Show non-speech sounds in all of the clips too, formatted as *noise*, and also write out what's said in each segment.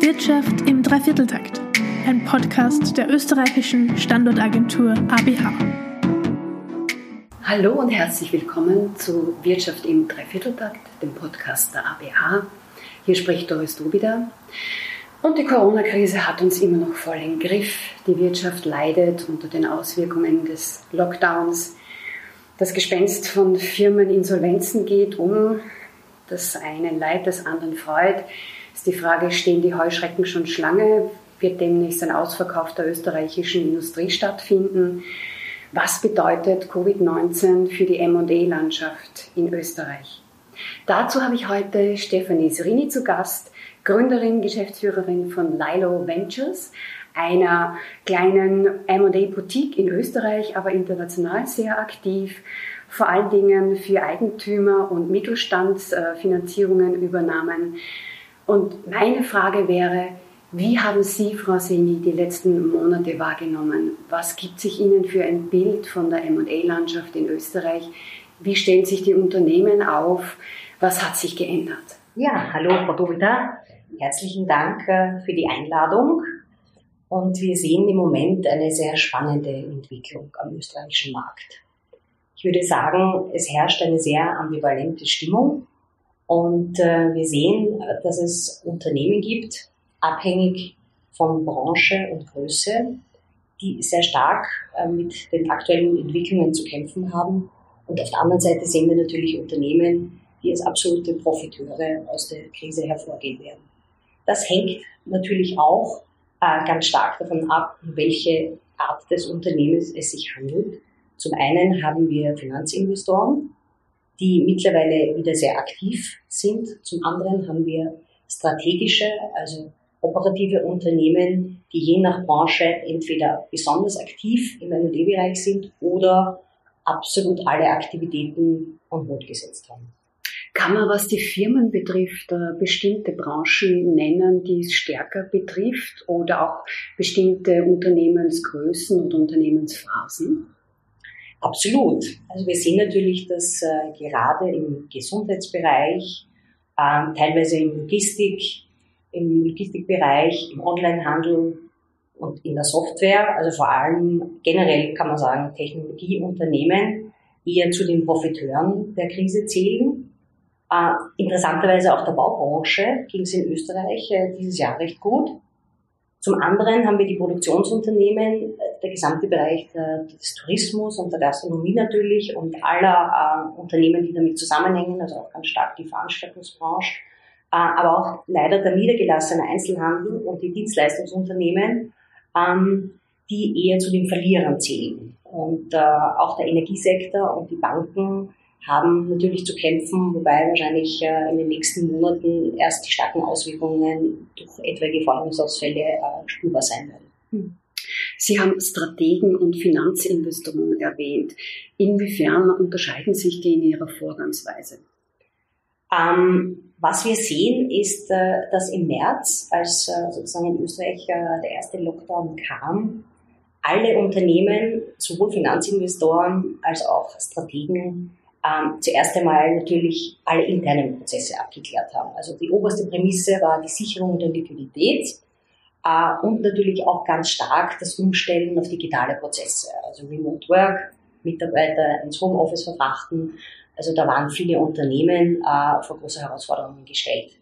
Wirtschaft im Dreivierteltakt, ein Podcast der österreichischen Standortagentur ABH. Hallo und herzlich willkommen zu Wirtschaft im Dreivierteltakt, dem Podcast der ABH. Hier spricht Doris Dubida. Und die Corona-Krise hat uns immer noch voll im Griff. Die Wirtschaft leidet unter den Auswirkungen des Lockdowns. Das Gespenst von Firmeninsolvenzen geht um. Das eine Leid, das anderen freut. Ist die Frage, stehen die Heuschrecken schon Schlange? Wird demnächst ein Ausverkauf der österreichischen Industrie stattfinden? Was bedeutet Covid-19 für die M&E-Landschaft in Österreich? Dazu habe ich heute Stefanie Serini zu Gast, Gründerin, Geschäftsführerin von Lilo Ventures, einer kleinen M&A-Boutique in Österreich, aber international sehr aktiv, vor allen Dingen für Eigentümer und Mittelstandsfinanzierungen übernahmen. Und meine Frage wäre, wie haben Sie, Frau Seni, die letzten Monate wahrgenommen? Was gibt sich Ihnen für ein Bild von der M&A-Landschaft in Österreich? Wie stellen sich die Unternehmen auf? Was hat sich geändert? Ja, hallo Frau Dubita. Herzlichen Dank äh, für die Einladung. Und wir sehen im Moment eine sehr spannende Entwicklung am österreichischen Markt. Ich würde sagen, es herrscht eine sehr ambivalente Stimmung. Und äh, wir sehen, dass es Unternehmen gibt, abhängig von Branche und Größe, die sehr stark äh, mit den aktuellen Entwicklungen zu kämpfen haben. Und auf der anderen Seite sehen wir natürlich Unternehmen, die als absolute Profiteure aus der Krise hervorgehen werden. Das hängt natürlich auch äh, ganz stark davon ab, um welche Art des Unternehmens es sich handelt. Zum einen haben wir Finanzinvestoren, die mittlerweile wieder sehr aktiv sind. Zum anderen haben wir strategische, also operative Unternehmen, die je nach Branche entweder besonders aktiv im M&A-Bereich sind oder absolut alle Aktivitäten on hold gesetzt haben. Kann man, was die Firmen betrifft, äh, bestimmte Branchen nennen, die es stärker betrifft oder auch bestimmte Unternehmensgrößen oder Unternehmensphasen? Absolut. Also wir sehen natürlich, dass äh, gerade im Gesundheitsbereich, äh, teilweise im Logistik, im Logistikbereich, im Onlinehandel und in der Software, also vor allem generell kann man sagen, Technologieunternehmen eher zu den Profiteuren der Krise zählen. Äh, interessanterweise auch der Baubranche ging es in Österreich äh, dieses Jahr recht gut. Zum anderen haben wir die Produktionsunternehmen, äh, der gesamte Bereich des Tourismus und der Gastronomie natürlich und aller äh, Unternehmen, die damit zusammenhängen, also auch ganz stark die Veranstaltungsbranche, äh, aber auch leider der niedergelassene Einzelhandel und die Dienstleistungsunternehmen, ähm, die eher zu den Verlierern zählen. Und auch der Energiesektor und die Banken haben natürlich zu kämpfen, wobei wahrscheinlich äh, in den nächsten Monaten erst die starken Auswirkungen durch etwaige Forderungsausfälle äh, spürbar sein werden. Hm. Sie haben Strategen und Finanzinvestoren erwähnt. Inwiefern unterscheiden sich die in ihrer Vorgangsweise? Ähm, was wir sehen, ist, äh, dass im März, als sozusagen in Österreich der erste Lockdown kam, alle Unternehmen, sowohl Finanzinvestoren als auch Strategen, ähm, zuerst einmal natürlich alle internen Prozesse abgeklärt haben. Also die oberste Prämisse war die Sicherung der Liquidität äh, und natürlich auch ganz stark das Umstellen auf digitale Prozesse, also Remote Work, Mitarbeiter ins Homeoffice verfrachten. Also da waren viele Unternehmen äh, vor große Herausforderungen gestellt.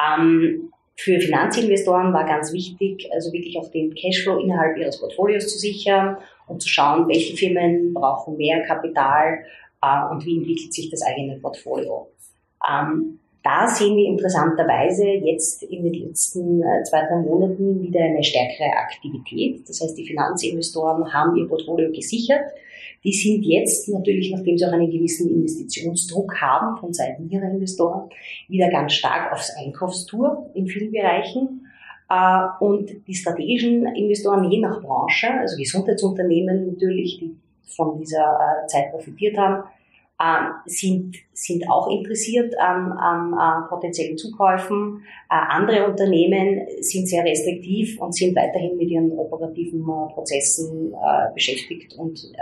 Ähm, für Finanzinvestoren war ganz wichtig, also wirklich auch den Cashflow innerhalb ihres Portfolios zu sichern und zu schauen, welche Firmen brauchen mehr Kapital äh, und wie entwickelt sich das eigene Portfolio. Ähm, da sehen wir interessanterweise jetzt in den letzten äh, zwei, drei Monaten wieder eine stärkere Aktivität. Das heißt, die Finanzinvestoren haben ihr Portfolio gesichert. Die sind jetzt natürlich, nachdem sie auch einen gewissen Investitionsdruck haben von Seiten ihrer Investoren, wieder ganz stark aufs Einkaufstour in vielen Bereichen. Äh, und die strategischen Investoren je nach Branche, also Gesundheitsunternehmen natürlich, die von dieser Zeit profitiert haben, äh, sind, sind auch interessiert an, an, an potenziellen Zukäufen. Äh, andere Unternehmen sind sehr restriktiv und sind weiterhin mit ihren operativen äh, Prozessen äh, beschäftigt und äh,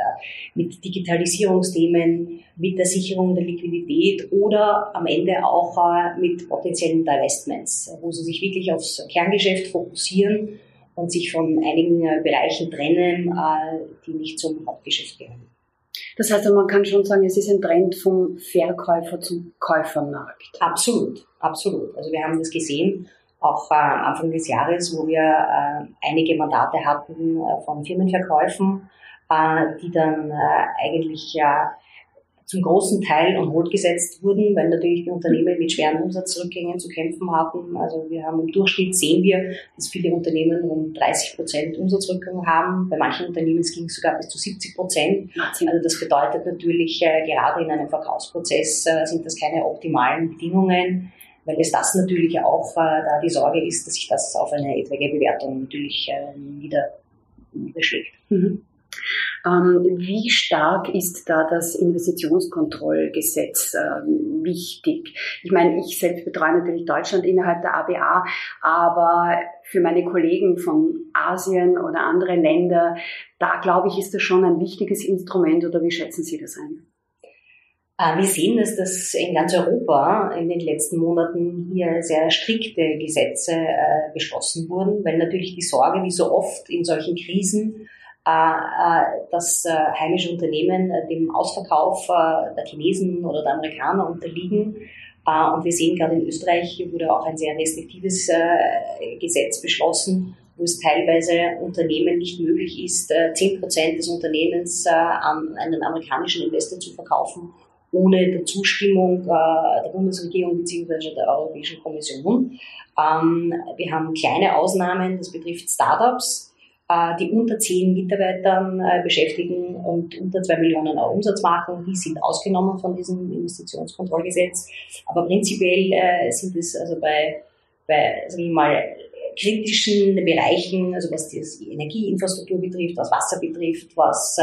mit Digitalisierungsthemen, mit der Sicherung der Liquidität oder am Ende auch äh, mit potenziellen Divestments, wo sie sich wirklich aufs Kerngeschäft fokussieren und sich von einigen Bereichen trennen, die nicht zum Hauptgeschäft gehören. Das heißt, man kann schon sagen, es ist ein Trend vom Verkäufer zum Käufermarkt. Absolut, absolut. Also wir haben das gesehen, auch äh, Anfang des Jahres, wo wir äh, einige Mandate hatten äh, von Firmenverkäufen, äh, die dann äh, eigentlich ja zum großen Teil on hold gesetzt wurden, weil natürlich die Unternehmen mit schweren Umsatzrückgängen zu kämpfen hatten. Also wir haben im Durchschnitt sehen wir, dass viele Unternehmen rund 30 Prozent Umsatzrückgang haben. Bei manchen Unternehmen ging es sogar bis zu 70 Prozent. Also das bedeutet natürlich, äh, gerade in einem Verkaufsprozess äh, sind das keine optimalen Bedingungen weil es das natürlich auch äh, da die Sorge ist, dass sich das auf eine etwaige Bewertung natürlich äh, nieder, niederschlägt. Mhm. Ähm, wie stark ist da das Investitionskontrollgesetz ähm, wichtig? Ich meine, ich selbst betreue natürlich Deutschland innerhalb der ABA, aber für meine Kollegen von Asien oder andere Länder, da glaube ich, ist das schon ein wichtiges Instrument oder wie schätzen Sie das ein? Äh, wir sehen, dass das in ganz Europa in den letzten Monaten hier sehr strikte Gesetze äh, beschlossen wurden, weil natürlich die Sorge, wie so oft in solchen Krisen, dass äh, heimische Unternehmen dem Ausverkauf der Chinesen oder der Amerikaner unterliegen. Und wir sehen gerade in Österreich wurde auch ein sehr restriktives Gesetz beschlossen, wo es teilweise Unternehmen nicht möglich ist, zehn Prozent des Unternehmens an einen amerikanischen Investor zu verkaufen, ohne der Zustimmung der Bundesregierung bzw. der Europäischen Kommission. Ähm, wir haben kleine Ausnahmen, das betrifft Startups äh, die unter zehn Mitarbeitern äh, beschäftigen und unter zwei Millionen Euro Umsatz machen, die sind ausgenommen von diesem Investitionskontrollgesetz. Aber prinzipiell äh, sind es also bei, bei sag ich mal, kritischen Bereichen, also was die Energieinfrastruktur betrifft, was Wasser betrifft, was,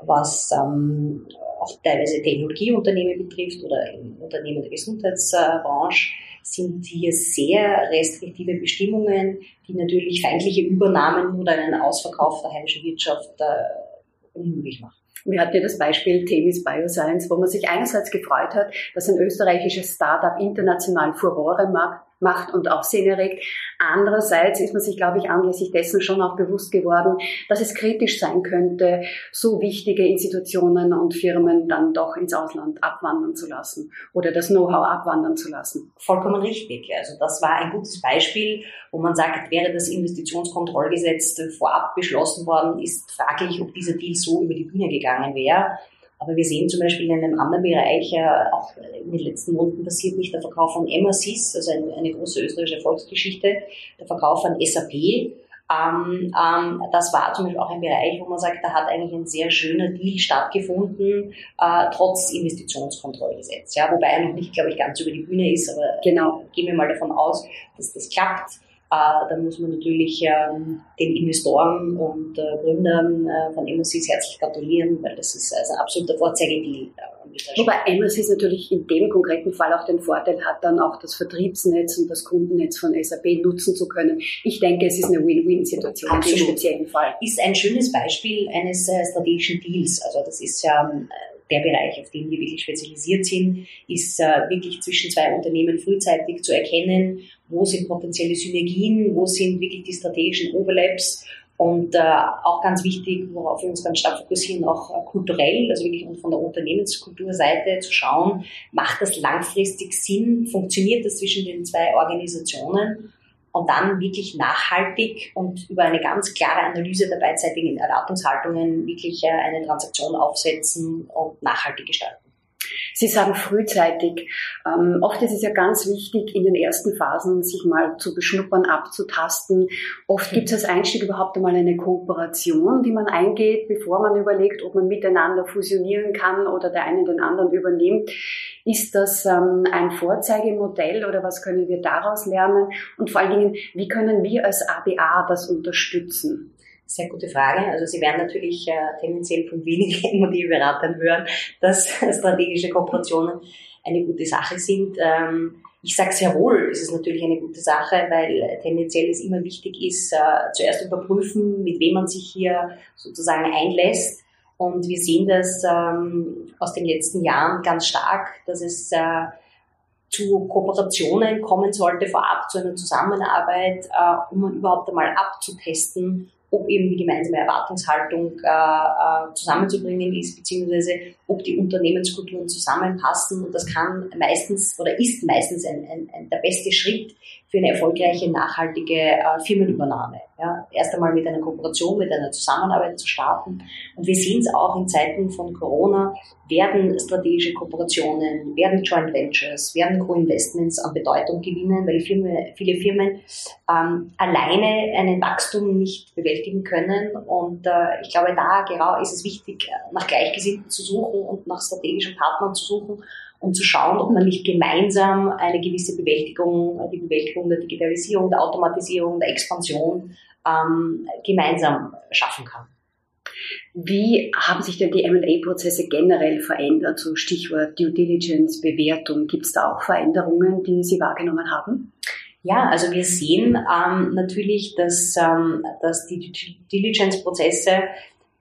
was ähm, auch teilweise Technologieunternehmen betrifft oder Unternehmen der Gesundheitsbranche, sind hier sehr restriktive Bestimmungen, die natürlich feindliche Übernahmen oder einen Ausverkauf der heimischen Wirtschaft äh, unmöglich machen. Wir hatten ja das Beispiel Themis Bioscience, wo man sich einerseits gefreut hat, dass ein österreichisches Startup international Furore macht, macht und Aufsehen erregt. Andererseits ist man sich, glaube ich, anlässlich dessen schon auch bewusst geworden, dass es kritisch sein könnte, so wichtige Institutionen und Firmen dann doch ins Ausland abwandern zu lassen oder das Know-how abwandern zu lassen. Vollkommen richtig. Also das war ein gutes Beispiel, wo man sagt, wäre das Investitionskontrollgesetz vorab beschlossen worden, ist fraglich, ob dieser Deal so über die Bühne gegangen wäre. Aber wir sehen zum Beispiel in einem anderen Bereich, äh, auch in den letzten Monaten passiert nicht der Verkauf von MRCs, also eine, große österreichische Erfolgsgeschichte, der Verkauf von SAP. Ähm, ähm, das war zum Beispiel auch ein Bereich, wo man sagt, da hat eigentlich ein sehr schöner Deal stattgefunden, äh, trotz Investitionskontrollgesetz. Ja, wobei er noch nicht, glaube ich, ganz über die Bühne ist, aber genau, gehen wir mal davon aus, dass das klappt. Äh, dann muss man natürlich ähm, den Investoren und äh, Gründern äh, von MSCs herzlich gratulieren, weil das ist also ein absoluter Vorzeigedeal. Wobei MSCs natürlich in dem konkreten Fall auch den Vorteil hat, dann auch das Vertriebsnetz und das Kundennetz von SAP nutzen zu können. Ich denke, es ist eine Win-Win-Situation in dem speziellen Fall. Ist ein schönes Beispiel eines strategischen Deals. Also das ist ja ähm, der Bereich, auf den wir wirklich spezialisiert sind, ist äh, wirklich zwischen zwei Unternehmen frühzeitig zu erkennen, wo sind potenzielle Synergien, wo sind wirklich die strategischen Overlaps und äh, auch ganz wichtig, worauf wir uns ganz stark fokussieren, auch äh, kulturell, also wirklich von der Unternehmenskulturseite zu schauen, macht das langfristig Sinn, funktioniert das zwischen den zwei Organisationen und dann wirklich nachhaltig und über eine ganz klare Analyse der beidseitigen Erwartungshaltungen wirklich äh, eine Transaktion aufsetzen und nachhaltig gestalten. Sie sagen frühzeitig. Ähm, oft ist es ja ganz wichtig, in den ersten Phasen sich mal zu beschnuppern, abzutasten. Oft gibt es als Einstieg überhaupt einmal eine Kooperation, die man eingeht, bevor man überlegt, ob man miteinander fusionieren kann oder der eine den anderen übernimmt. Ist das ähm, ein Vorzeigemodell oder was können wir daraus lernen? Und vor allen Dingen, wie können wir als ABA das unterstützen? Sehr gute Frage. Also Sie werden natürlich äh, tendenziell von wenigen *laughs* MD-Beratern hören, dass *laughs* strategische Kooperationen eine gute Sache sind. Ähm, ich sage sehr wohl, ist es natürlich eine gute Sache, weil tendenziell es immer wichtig ist, äh, zuerst überprüfen, mit wem man sich hier sozusagen einlässt. Und wir sehen das ähm, aus den letzten Jahren ganz stark, dass es äh, zu Kooperationen kommen sollte, vorab zu einer Zusammenarbeit, äh, um überhaupt einmal abzutesten, ob eben die gemeinsame Erwartungshaltung äh, äh, zusammenzubringen ist, beziehungsweise ob die Unternehmenskulturen zusammenpassen. Und das kann meistens oder ist meistens ein, ein, ein der beste Schritt für eine erfolgreiche, nachhaltige äh, Firmenübernahme. Ja, erst einmal mit einer Kooperation, mit einer Zusammenarbeit zu starten. Und wir sehen es auch in Zeiten von Corona, werden strategische Kooperationen, werden Joint Ventures, werden Co-Investments an Bedeutung gewinnen, weil Firmen, viele Firmen ähm, alleine einen Wachstum nicht bewältigen können. Und äh, ich glaube, da genau ist es wichtig, nach Gleichgesinnten zu suchen und nach strategischen Partnern zu suchen um zu schauen, ob man nicht gemeinsam eine gewisse Bewältigung, die Bewältigung der Digitalisierung, der Automatisierung, der Expansion ähm, gemeinsam schaffen kann. Wie haben sich denn die M&A-Prozesse generell verändert? So Stichwort Due Diligence, Bewertung. Gibt es da auch Veränderungen, die Sie wahrgenommen haben? Ja, also wir sehen ähm, natürlich, dass, ähm, dass die Due Diligence-Prozesse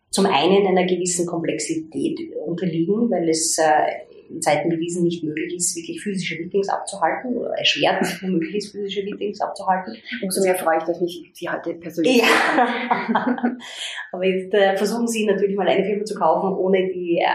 zum einen einer gewissen Komplexität unterliegen, weil es äh, in Zeiten wie diesen nicht möglich ist, wirklich physische Meetings abzuhalten oder erschwert nicht *laughs* möglich ist, physische Meetings abzuhalten. Umso mehr freue ich, dass mich Sie heute persönlich ja. *laughs* Aber jetzt äh, versuchen Sie natürlich mal eine Firma zu kaufen, ohne die, äh,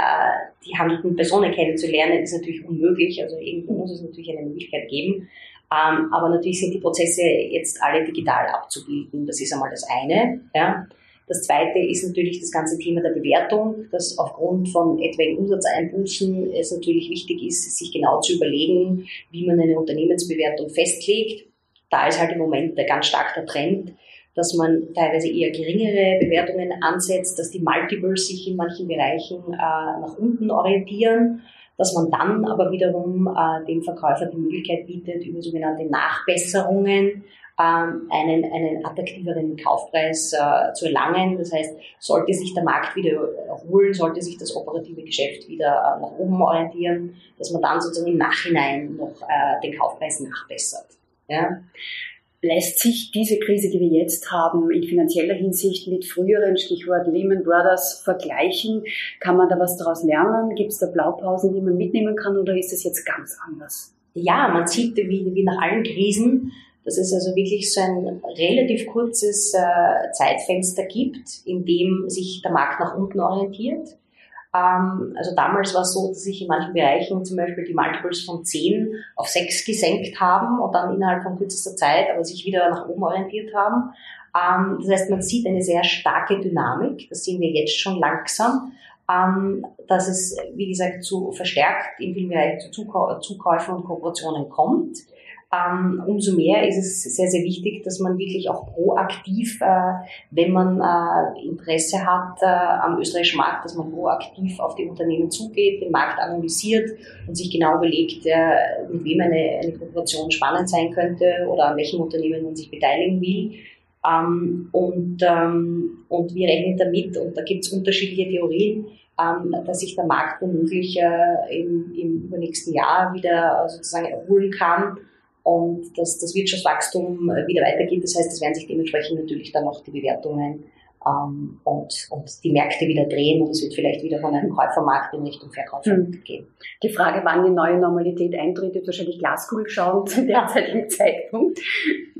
die handelnden Personen kennenzulernen, ist natürlich unmöglich. Also irgendwo muss es natürlich eine Möglichkeit geben. Ähm, aber natürlich sind die Prozesse jetzt alle digital abzubilden. Das ist einmal das eine. Ja. Das zweite ist natürlich das ganze Thema der Bewertung, dass aufgrund von etwaigen Umsatzeinbußen es natürlich wichtig ist, sich genau zu überlegen, wie man eine Unternehmensbewertung festlegt. Da ist halt im Moment ganz stark der Trend, dass man teilweise eher geringere Bewertungen ansetzt, dass die Multiples sich in manchen Bereichen äh, nach unten orientieren, dass man dann aber wiederum äh, dem Verkäufer die Möglichkeit bietet, über sogenannte Nachbesserungen ähm, einen, einen attraktiveren Kaufpreis äh, zu erlangen. Das heißt, sollte sich der Markt wieder erholen, sollte sich das operative Geschäft wieder äh, nach oben orientieren, dass man dann sozusagen im Nachhinein noch äh, den Kaufpreis nachbessert. Ja. Lässt sich diese Krise, die wir jetzt haben, in finanzieller Hinsicht mit früheren, Stichwort Lehman Brothers, vergleichen? Kann man da was daraus lernen? Gibt es da Blaupausen, die man mitnehmen kann oder ist es jetzt ganz anders? Ja, man sieht, wie, wie nach allen Krisen, dass es also wirklich so ein relativ kurzes äh, Zeitfenster gibt, in dem sich der Markt nach unten orientiert. Ähm, also damals war es so, dass sich in manchen Bereichen zum Beispiel die Multiples von 10 auf 6 gesenkt haben und dann innerhalb von kürzester Zeit aber sich wieder nach oben orientiert haben. Ähm, das heißt, man sieht eine sehr starke Dynamik, das sehen wir jetzt schon langsam, ähm, dass es, wie gesagt, zu verstärkt in vielen Bereichen zu Zukäufen und Kooperationen kommt ähm, umso mehr ist es sehr, sehr wichtig, dass man wirklich auch proaktiv, äh, wenn man äh, Interesse hat äh, am österreichischen Markt, dass man proaktiv auf die Unternehmen zugeht, den Markt analysiert und sich genau überlegt, äh, mit wem eine, eine Kooperation spannend sein könnte oder an welchem Unternehmen man sich beteiligen will. Ähm, und, ähm, und wir rechnen damit, und da gibt es unterschiedliche Theorien, ähm, dass sich der Markt womöglich äh, im, im übernächsten Jahr wieder sozusagen erholen kann und dass das Wirtschaftswachstum äh, wieder weitergeht. Das heißt, es werden sich dementsprechend natürlich dann auch die Bewertungen ähm, und, und die Märkte wieder drehen und es wird vielleicht wieder von einem Käufermarkt in Richtung Verkäufermarkt mhm. gehen. Die Frage, wann die neue Normalität eintritt, ist wahrscheinlich Glaskugel schauen zu derzeitigen Zeitpunkt.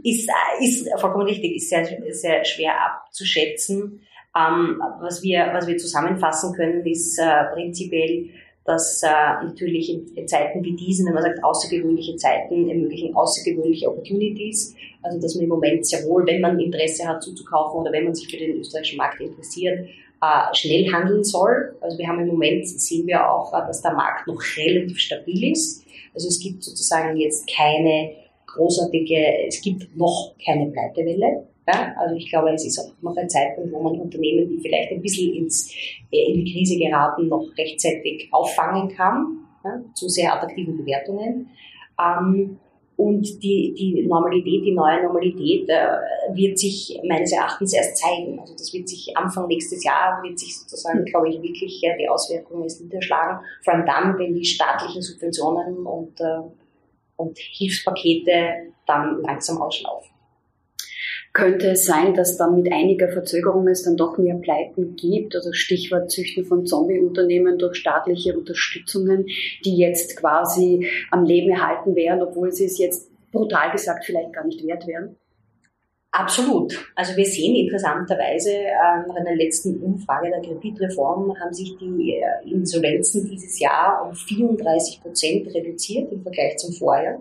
Ist, ist vollkommen richtig, ist sehr, sehr schwer abzuschätzen. Ähm, was, wir, was wir zusammenfassen können, ist äh, prinzipiell, dass äh, natürlich in, in, Zeiten wie diesen, wenn man sagt außergewöhnliche Zeiten, ermöglichen außergewöhnliche Opportunities. Also dass man im Moment sehr wohl, wenn man Interesse hat zuzukaufen oder wenn man sich für den österreichischen Markt interessiert, äh, schnell handeln soll. Also wir haben im Moment, sehen wir auch, äh, dass der Markt noch relativ stabil ist. Also es gibt sozusagen jetzt keine großartige, es gibt noch keine Pleitewelle. Ja, also ich glaube, es ist auch noch ein Zeitpunkt, wo man Unternehmen, die vielleicht ein bisschen ins, äh, in die Krise geraten, noch rechtzeitig auffangen kann, ja, zu sehr attraktiven Bewertungen. Ähm, und die, die Normalität, die neue Normalität äh, wird sich meines Erachtens erst zeigen. Also das wird sich Anfang nächstes Jahr, wird sich sozusagen, glaube ich, wirklich äh, die Auswirkungen erst niederschlagen. Vor allem dann, wenn die staatlichen Subventionen und, äh, und Hilfspakete dann langsam auslaufen. Könnte es sein, dass dann mit einiger Verzögerung es dann doch mehr Pleiten gibt? Also Stichwort Züchten von Zombie-Unternehmen durch staatliche Unterstützungen, die jetzt quasi am Leben erhalten wären, obwohl sie es jetzt brutal gesagt vielleicht gar nicht wert wären? Absolut. Also wir sehen interessanterweise, nach einer letzten Umfrage der Kreditreform haben sich die äh, Insolvenzen dieses Jahr um 34 Prozent reduziert im Vergleich zum Vorjahr.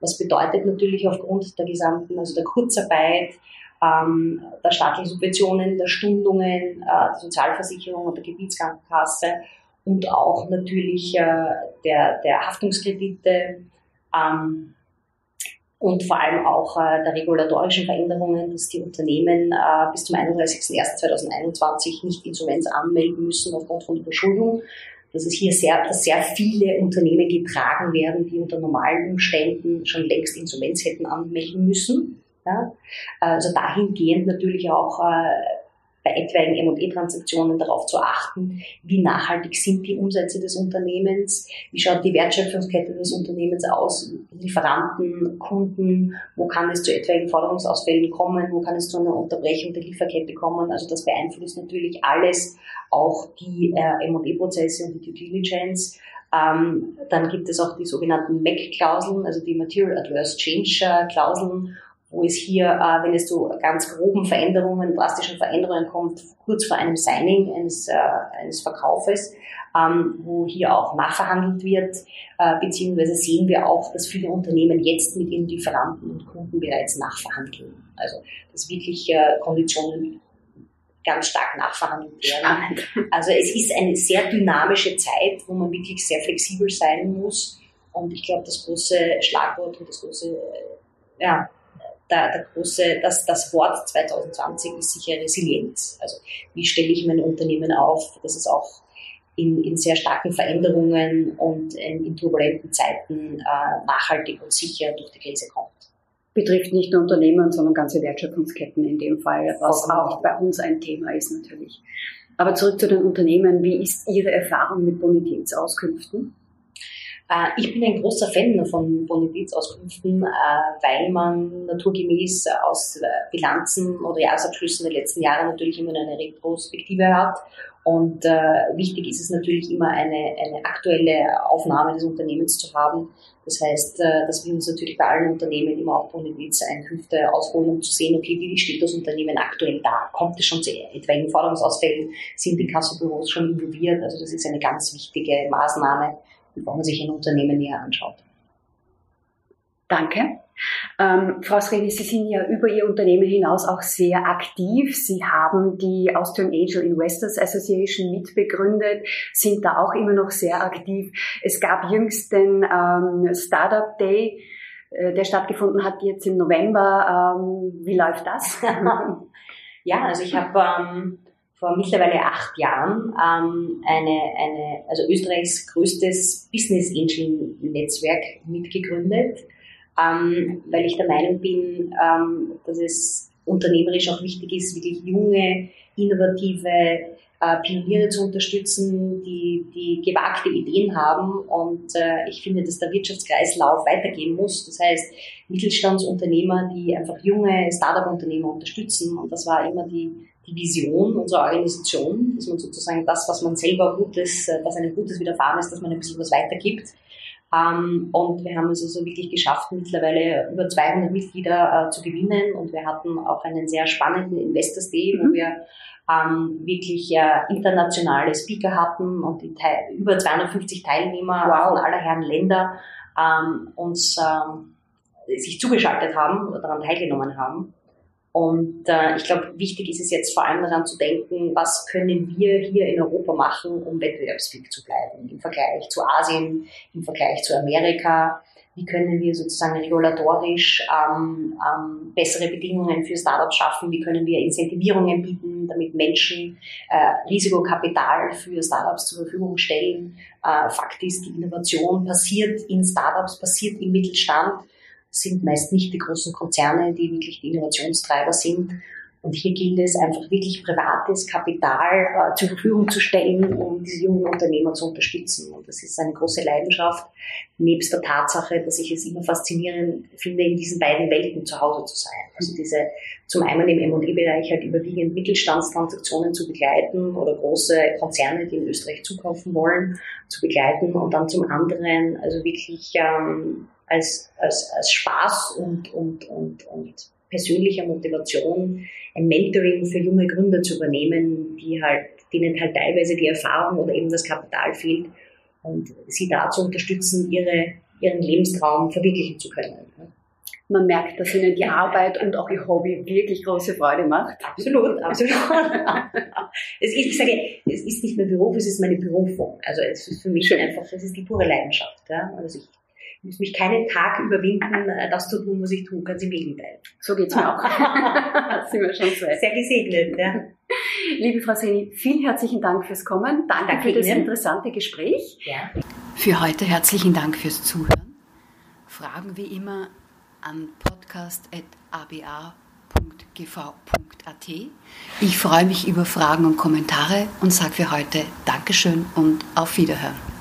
Was bedeutet natürlich aufgrund der gesamten, also der Kurzarbeit, ähm, der staatlichen Subventionen, der Stundungen, äh, der Sozialversicherung und der Gebietskrankenkasse und auch natürlich äh, der, der Haftungskredite ähm, und vor allem auch äh, der regulatorischen Veränderungen, dass die Unternehmen äh, bis zum 31.01.2021 nicht Insolvenz anmelden müssen aufgrund von Überschuldung, dass es hier sehr, sehr viele Unternehmen getragen werden, die unter normalen Umständen schon längst Insolvenz hätten anmelden müssen. Ja? Also dahingehend natürlich auch äh, bei etwaigen M&E-Transaktionen darauf zu achten, wie nachhaltig sind die Umsätze des Unternehmens, wie schaut die Wertschöpfungskette des Unternehmens aus, Lieferanten, Kunden, wo kann es zu etwaigen Forderungsausfällen kommen, wo kann es zu einer Unterbrechung der Lieferkette kommen. Also das beeinflusst natürlich alles, auch die äh, M&E-Prozesse und die Due Diligence. Ähm, dann gibt es auch die sogenannten MAC-Klauseln, also die Material Adverse Change-Klauseln, wo es hier, äh, wenn es zu ganz groben Veränderungen, drastischen Veränderungen kommt, kurz vor einem Signing eines, äh, eines Verkaufes, ähm, wo hier auch nachverhandelt wird, äh, beziehungsweise sehen wir auch, dass viele Unternehmen jetzt mit ihren Lieferanten und Kunden bereits nachverhandeln. Also dass wirklich äh, Konditionen ganz stark nachverhandelt werden. Spannend. Also es ist eine sehr dynamische Zeit, wo man wirklich sehr flexibel sein muss. Und ich glaube, das große Schlagwort und das große äh, ja, der, der große, das, das Wort 2020 ist sicher Resilienz. Also wie stelle ich mein Unternehmen auf, dass es auch in, in sehr starken Veränderungen und in, in turbulenten Zeiten äh, nachhaltig und sicher durch die Krise kommt. Betrifft nicht nur Unternehmen, sondern ganze Wertschöpfungsketten in dem Fall, was auch bei uns ein Thema ist natürlich. Aber zurück zu den Unternehmen. Wie ist Ihre Erfahrung mit Bonitätsauskünften? Äh, ich bin ein großer Fan von Bonitätsauskünften, äh, weil man naturgemäß aus äh, Bilanzen oder Jahresabschlüssen der letzten Jahre natürlich immer eine Retrospektive hat. Und wichtig ist es natürlich immer eine, eine aktuelle Aufnahme des Unternehmens zu haben. Das heißt, dass wir uns natürlich bei allen Unternehmen immer auch Bonitätseinkünfte ausholen, um zu sehen, okay, wie steht das Unternehmen aktuell da? Kommt es schon zu etwaigen Forderungsausfällen? Sind die Kassobüros schon involviert? Also das ist eine ganz wichtige Maßnahme, man sich ein Unternehmen näher anschaut. Danke. Ähm, Frau Sredi, Sie sind ja über Ihr Unternehmen hinaus auch sehr aktiv. Sie haben die Austrian Angel Investors Association mitbegründet, sind da auch immer noch sehr aktiv. Es gab jüngst den ähm, Startup Day, äh, der stattgefunden hat jetzt im November. Ähm, wie läuft das? *laughs* ja, also ich habe ähm, vor mittlerweile acht Jahren ähm, eine, eine, also Österreichs größtes Business Angel Netzwerk mitgegründet, ähm, weil ich der Meinung bin, ähm, dass es unternehmerisch auch wichtig ist, wirklich junge, innovative äh, Pioniere zu unterstützen, die, die gewagte Ideen haben. Und äh, ich finde, dass der Wirtschaftskreislauf weitergehen muss. Das heißt, Mittelstandsunternehmer, die einfach junge Startup-Unternehmer unterstützen. Und das war immer die, die Vision unserer Organisation, dass man sozusagen das, was man selber Gutes, äh, was einem Gutes widerfahren ist, dass man ein bisschen was weitergibt. Ähm, und wir haben es also wirklich geschafft, mittlerweile über 200 Mitglieder äh, zu gewinnen. Und wir hatten auch einen sehr spannenden Investors Day, wo mhm. wir ähm, wirklich äh, internationale Speaker hatten und über 250 Teilnehmer wow. von aller Herren Länder ähm, uns ähm, sich zugeschaltet haben oder daran teilgenommen haben. Und äh, ich glaube, wichtig ist es jetzt vor allem daran zu denken, was können wir hier in Europa machen, um wettbewerbsfähig zu bleiben im Vergleich zu Asien, im Vergleich zu Amerika. Wie können wir sozusagen regulatorisch ähm, ähm, bessere Bedingungen für Startups schaffen? Wie können wir Incentivierungen bieten, damit Menschen äh, Risikokapital für Startups zur Verfügung stellen? Äh, Fakt ist, die Innovation passiert in Startups, passiert im Mittelstand sind meist nicht die großen Konzerne, die wirklich die Innovationstreiber sind. Und hier gilt es einfach wirklich privates Kapital äh, zur Verfügung zu stellen, um diese jungen Unternehmer zu unterstützen. Und das ist eine große Leidenschaft, nebst der Tatsache, dass ich es immer faszinierend finde, in diesen beiden Welten zu Hause zu sein. Also diese zum einen im M&E-Bereich halt überwiegend Mittelstandstransaktionen zu begleiten oder große Konzerne, die in Österreich zukaufen wollen, zu begleiten und dann zum anderen also wirklich ähm, als, als, als Spaß und, und, und, und persönlicher Motivation ein Mentoring für junge Gründer zu übernehmen, die halt, denen halt teilweise die Erfahrung oder eben das Kapital fehlt und sie dazu unterstützen, ihre, ihren Lebenstraum verwirklichen zu können. Man merkt, dass Ihnen die Arbeit und auch Ihr Hobby wirklich große Freude macht. Absolut, absolut. *laughs* es ist, ich sage, es ist nicht mein Beruf, es ist meine Berufung. Also es ist für mich einfach, es ist die pure Leidenschaft. Ja? Also ich muss mich keinen Tag überwinden, äh, das zu tun, was ich tue. Ganz im Gegenteil. So geht's mir auch. das *laughs* sind wir schon zwei. Sehr gesegnet, ja. Liebe Frau Seni, vielen herzlichen Dank fürs Kommen. Danke, Danke für das Ihnen. interessante Gespräch. Ja. Für heute herzlichen Dank fürs Zuhören. Fragen wie immer an podcast.aba.gv.at. Ich freue mich über Fragen und Kommentare und sage für heute Dankeschön und auf Wiederhören.